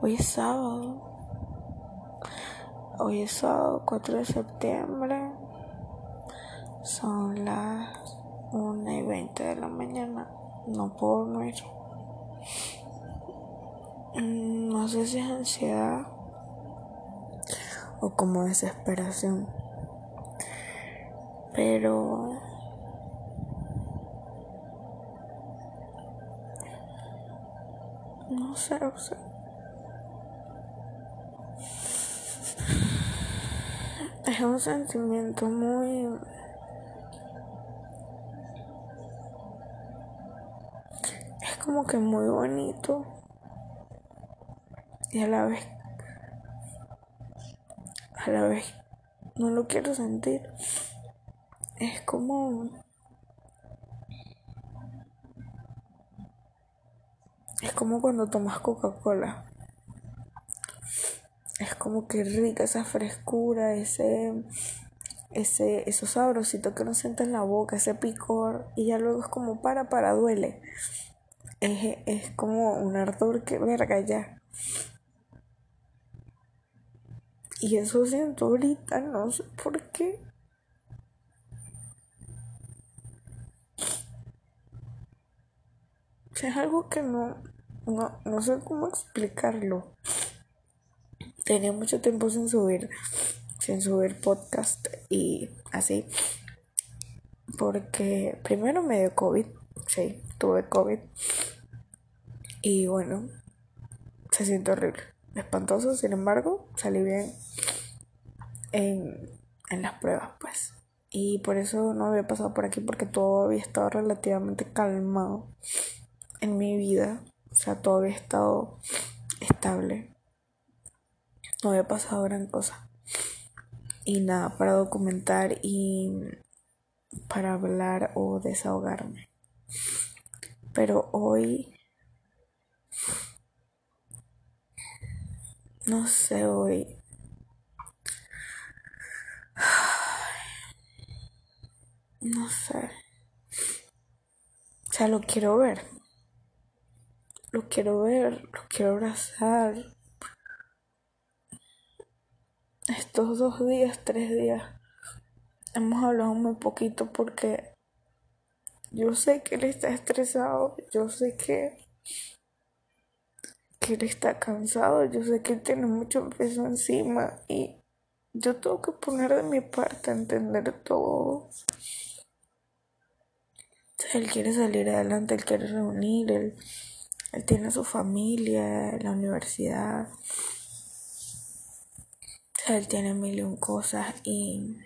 Hoy es sábado. Hoy es sábado 4 de septiembre. Son las 1 y 20 de la mañana. No puedo dormir. Mm, no sé si es ansiedad o como desesperación. Pero no sé, o sea, es un sentimiento muy es como que muy bonito. Y a la vez a la vez no lo quiero sentir. Es como es como cuando tomas Coca-Cola. Es como que rica esa frescura ese ese eso sabrosito que no sientes en la boca ese picor y ya luego es como para para duele. Es, es como un ardor que verga ya. Y eso siento ahorita no sé por qué. Es algo que no, no, no sé cómo explicarlo. Tenía mucho tiempo sin subir, sin subir podcast y así. Porque primero me dio COVID, sí, tuve COVID. Y bueno, se siente horrible, espantoso, sin embargo, salí bien en, en las pruebas, pues. Y por eso no había pasado por aquí porque todo había estado relativamente calmado en mi vida, o sea, todo había estado estable. No había pasado gran cosa. Y nada, para documentar y para hablar o desahogarme. Pero hoy, no sé, hoy... No sé. O sea, lo quiero ver lo quiero ver, lo quiero abrazar. Estos dos días, tres días, hemos hablado muy poquito porque yo sé que él está estresado, yo sé que, que él está cansado, yo sé que él tiene mucho peso encima y yo tengo que poner de mi parte a entender todo. Él quiere salir adelante, él quiere reunir, él él tiene su familia, la universidad. él tiene mil y un cosas y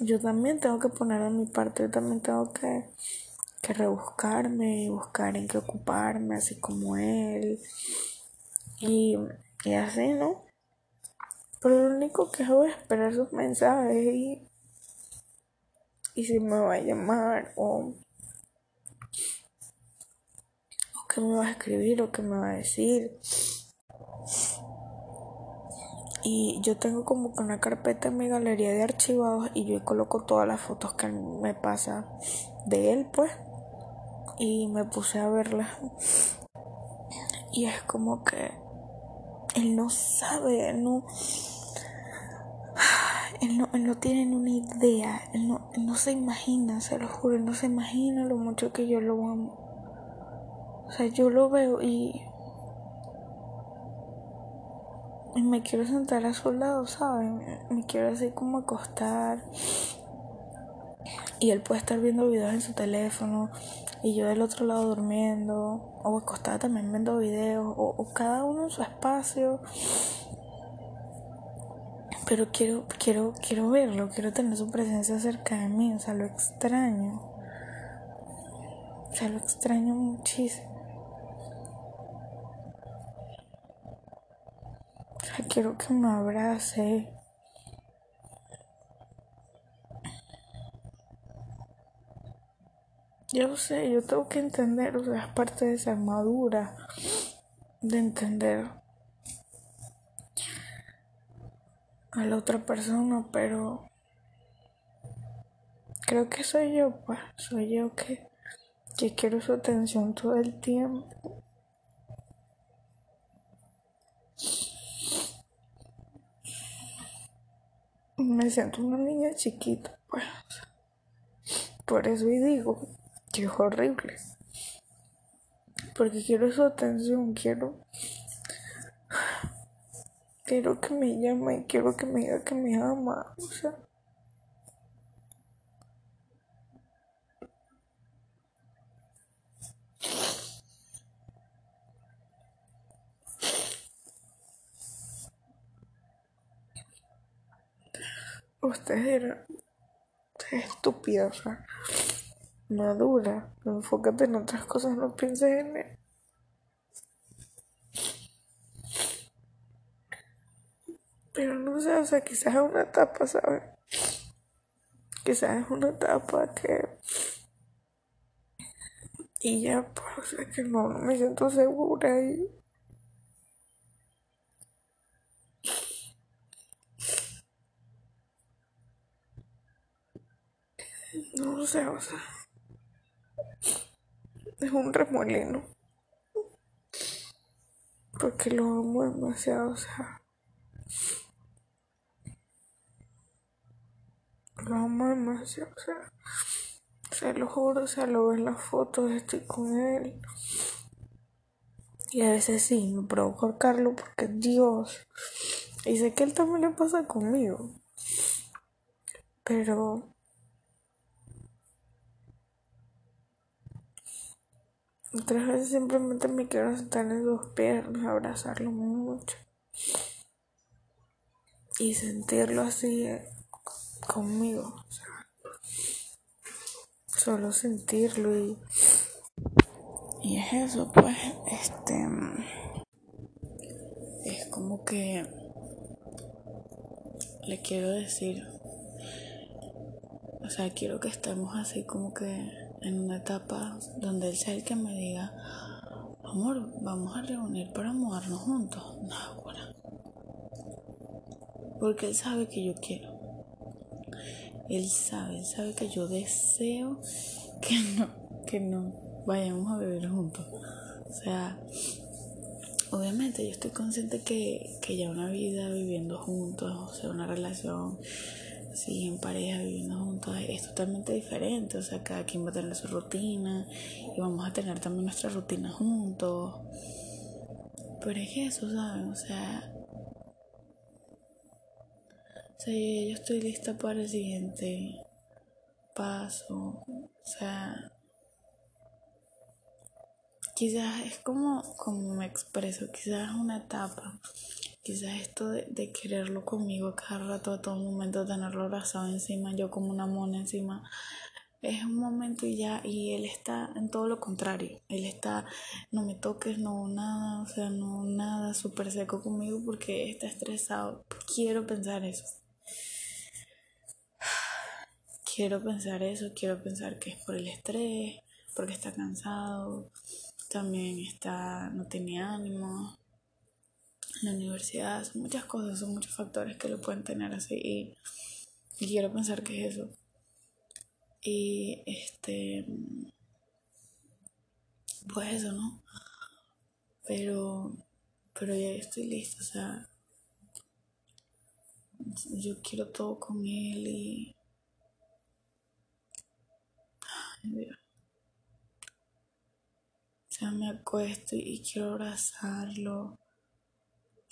yo también tengo que poner en mi parte, yo también tengo que, que rebuscarme y buscar en qué ocuparme, así como él. Y, y así, ¿no? Pero lo único que hago es esperar sus mensajes y, y si me va a llamar o qué me va a escribir o qué me va a decir. Y yo tengo como que una carpeta en mi galería de archivados y yo coloco todas las fotos que me pasa de él, pues. Y me puse a verlas. Y es como que él no sabe, no. Él no, él no tiene ni una idea, él no, él no se imagina, se lo juro, él no se imagina lo mucho que yo lo amo. O sea, yo lo veo y, me quiero sentar a su lado, ¿saben? Me quiero así como acostar. Y él puede estar viendo videos en su teléfono y yo del otro lado durmiendo. O acostada también viendo videos. O, o cada uno en su espacio. Pero quiero, quiero, quiero verlo, quiero tener su presencia cerca de mí. O sea, lo extraño. O sea, lo extraño muchísimo. Quiero que me abrace. Yo sé, yo tengo que entender, o sea, es parte de esa armadura de entender a la otra persona, pero creo que soy yo, pues, soy yo que que quiero su atención todo el tiempo. Siento una niña chiquita, pues. Por eso y digo que es horrible. Porque quiero su atención, quiero. Quiero que me llame, quiero que me diga que me ama. O sea. Ustedes eran estúpida, o sea, madura, enfócate en otras cosas, no pienses en él. Pero no sé, o sea, quizás es una etapa, ¿sabes? Quizás es una etapa que... Y ya, pues, o sea, que no, no me siento segura y... No sé, o sea. Es un remolino. Porque lo amo demasiado, o sea. Lo amo demasiado, o sea. Se lo juro, o sea, lo veo en las fotos, estoy con él. Y a veces sí, me provoca Carlos porque Dios. Y sé que él también le pasa conmigo. Pero Otras veces simplemente me quiero sentar en sus piernas, abrazarlo mucho y sentirlo así eh, conmigo. O sea, solo sentirlo y, y es eso, pues, este, es como que le quiero decir, o sea, quiero que estemos así como que en una etapa donde él sea el que me diga, amor, vamos a reunir para mudarnos juntos. No, bueno. Porque él sabe que yo quiero. Él sabe, él sabe que yo deseo que no, que no vayamos a vivir juntos. O sea, obviamente yo estoy consciente que, que ya una vida viviendo juntos, o sea, una relación Sí, en pareja, viviendo juntos, es totalmente diferente. O sea, cada quien va a tener su rutina y vamos a tener también nuestra rutina juntos. Pero es eso, ¿saben? O sea, o sea, yo estoy lista para el siguiente paso. O sea, quizás es como, como me expreso, quizás es una etapa Quizás esto de, quererlo conmigo cada rato, a todo momento, tenerlo abrazado encima, yo como una mona encima, es un momento y ya, y él está en todo lo contrario. Él está, no me toques, no nada, o sea, no nada, súper seco conmigo porque está estresado. Quiero pensar eso. Quiero pensar eso, quiero pensar que es por el estrés, porque está cansado, también está, no tiene ánimo la universidad, son muchas cosas, son muchos factores que lo pueden tener así y, quiero pensar que es eso. Y este, pues eso, ¿no? Pero, pero ya estoy lista, o sea, yo quiero todo con él y... Ay, Dios. Sea, me acuesto y quiero abrazarlo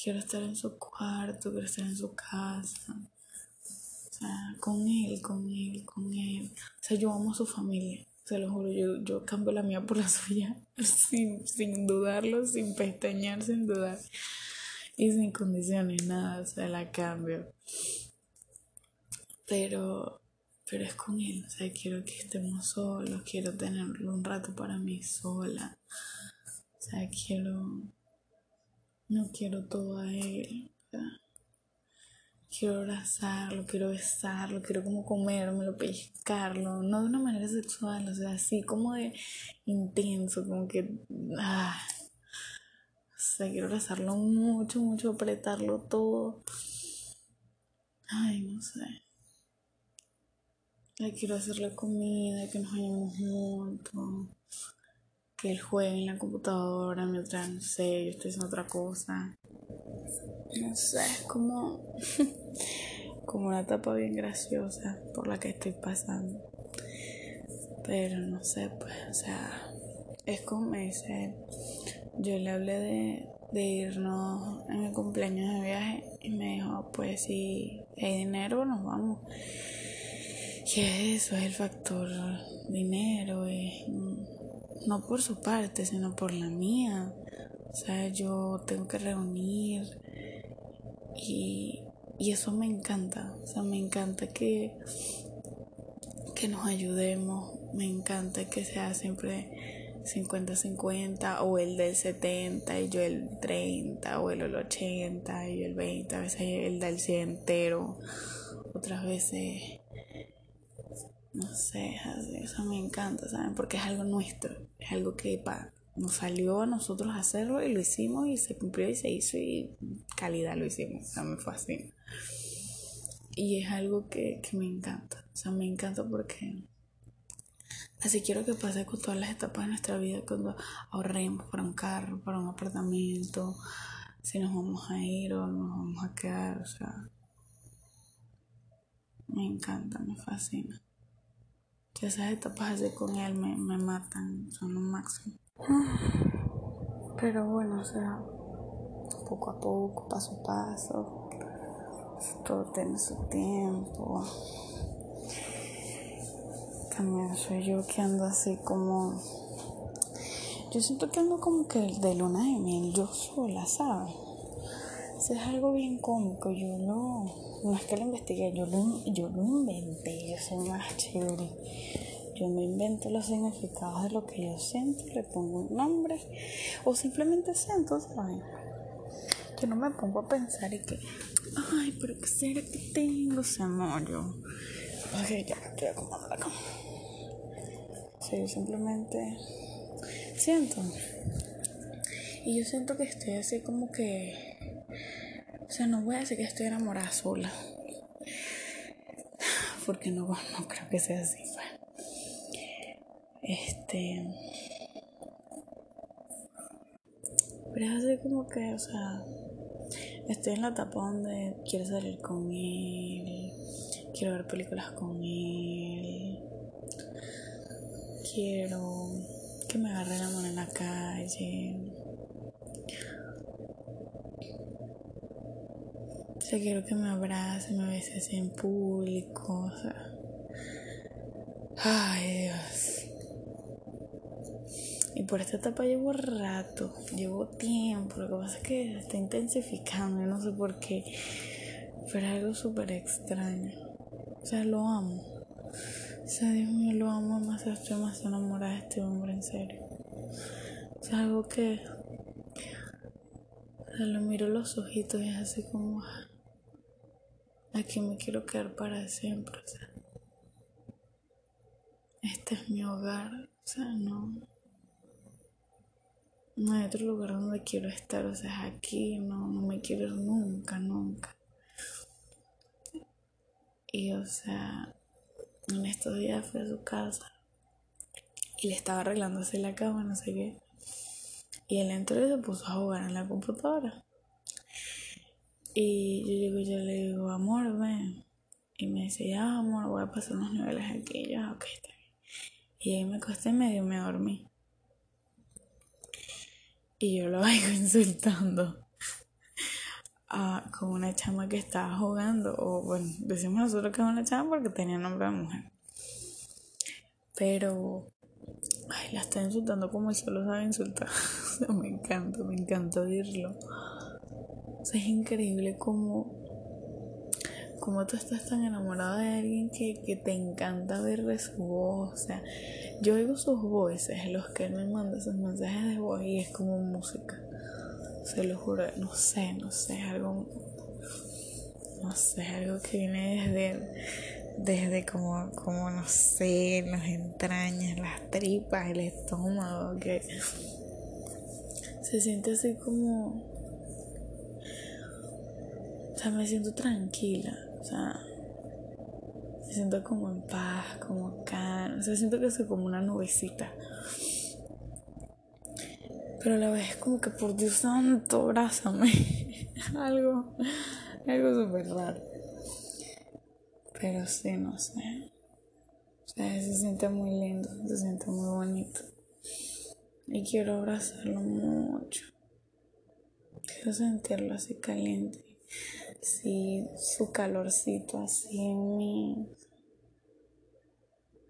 quiero estar en su cuarto, quiero estar en su casa. O sea, con él, con él, con él. O sea, yo amo a su familia. Se lo juro, yo, yo cambio la mía por la suya. Sin, sin dudarlo, sin pestañear, sin dudar. Y sin condiciones, nada. O sea, la cambio. Pero, pero es con él. O sea, quiero que estemos solos. Quiero tenerlo un rato para mí sola. O sea, quiero no quiero todo a él. Quiero abrazarlo, quiero besarlo, quiero como comérmelo, pescarlo, no de una manera sexual, o sea, así como de intenso, como que... Ah, o sea, quiero abrazarlo mucho, mucho, apretarlo todo. Ay, no sé. Quiero hacerle comida, que nos vayamos juntos. que él juegue en la computadora mientras, no sé, yo estoy haciendo otra cosa. No sé, es como, como una etapa bien graciosa por la que estoy pasando. Pero no sé, pues, o sea, es como dice, yo le hablé de, de irnos en el cumpleaños de viaje y me dijo, pues si hay dinero nos vamos. Y eso es el factor dinero, es, no por su parte, sino por la mía. O sea, yo tengo que reunir y, y eso me encanta. O sea, me encanta que, que nos ayudemos, me encanta que sea siempre 50-50 o el del 70 y yo el 30 o el 80 y yo el 20, a veces el del 100 entero, otras veces, sé, eso me encanta, ¿saben? Porque es algo nuestro, es algo que pa, nos salió a nosotros hacerlo y lo hicimos y se cumplió y se hizo y calidad lo hicimos, o sea, me fascina. Y es algo que, que me encanta, o sea, me encanta porque Así quiero que pase con todas las etapas de nuestra vida, cuando ahorremos para un carro, para un apartamento, si nos vamos a ir o nos vamos a quedar, o sea, me encanta, me fascina. Esas etapas así con él me, me matan, son lo máximo. Pero bueno, o sea, poco a poco, paso a paso, todo tiene su tiempo también soy yo que ando así como. Yo siento que ando como que de luna de miel yo sola, ¿sabes? O es algo bien cómico. Yo lo. No es que lo investigué, yo lo, yo lo inventé. Yo soy más chévere. Yo me invento los significados de lo que yo siento, le pongo un nombre o simplemente siento, ¿sabes? Yo no me pongo a pensar y que, ay, pero qué será que tengo, se amor, yo. Ok, ya, estoy acomodando la cama. Sí, simplemente siento. Y yo siento que estoy así como que. O sea, no voy a decir que estoy enamorada sola. Porque no, no creo que sea así. Pues. Este. Pero es así como que, o sea, estoy en la etapa donde quiero salir con él, quiero ver películas con él, quiero que me agarre la mano en la calle. Quiero que me abrace, me bese así en público. O sea. Ay, Dios. Y por esta etapa llevo rato, llevo tiempo. Lo que pasa es que se está intensificando, no sé por qué. Pero algo súper extraño. O sea, lo amo. O sea, Dios mío, lo amo más, estoy más enamorada de este hombre, en serio. O sea, algo que. O sea, lo miro los ojitos y es así como. Aquí me quiero quedar para siempre, o sea. Este es mi hogar, o sea, no. No hay otro lugar donde quiero estar, o sea, es aquí, no, no me quiero ir nunca, nunca. Y, o sea, en estos días fui a su casa y le estaba arreglándose la cama, no sé qué. Y él entró y se puso a jugar en la computadora. Y yo llego yo le digo, amor, ven. Y me dice, ya, amor, voy a pasar unos niveles aquí. ya, ok, está bien. Y ahí me acosté medio me dormí. Y yo lo oigo insultando con una chama que estaba jugando, o bueno, decimos nosotros que es una chama porque tenía nombre de mujer. Pero, ay, la está insultando como él solo sabe insultar. me encanta, me encanta oírlo. Es increíble como, como tú estás tan enamorado de alguien que, que te encanta ver de su voz. O sea, yo oigo sus voces, los que él me manda sus mensajes de voz y es como música. Se lo juro, no sé, no sé, algo, no sé, algo que viene desde, desde como, como, no sé, las entrañas, las tripas, el estómago, que se siente así como, o sea, me siento tranquila, o sea, me siento como en paz, como acá, o sea, siento que soy como una nubecita Pero a la vez como que por Dios santo, abrázame. algo, algo súper raro. Pero sí, no sé. O sea, se siente muy lindo, se siente muy bonito. Y quiero abrazarlo mucho. Quiero sentirlo así caliente. Sí, su calorcito así en mí.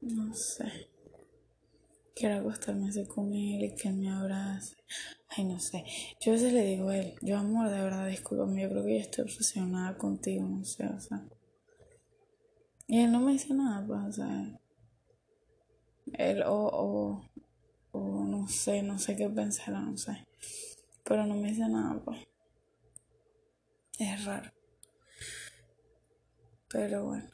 No sé. Quiero acostarme así con él y que me abrace. Ay, no sé. Yo a veces le digo a él, yo amor, de verdad, discúlpame, yo creo que yo estoy obsesionada contigo, no sé, o sea. Y él no me dice nada, pues, o sea. Él, o, o, o no sé, no sé qué pensar, no sé. Pero no me dice nada, pues. Es raro. Pero bueno.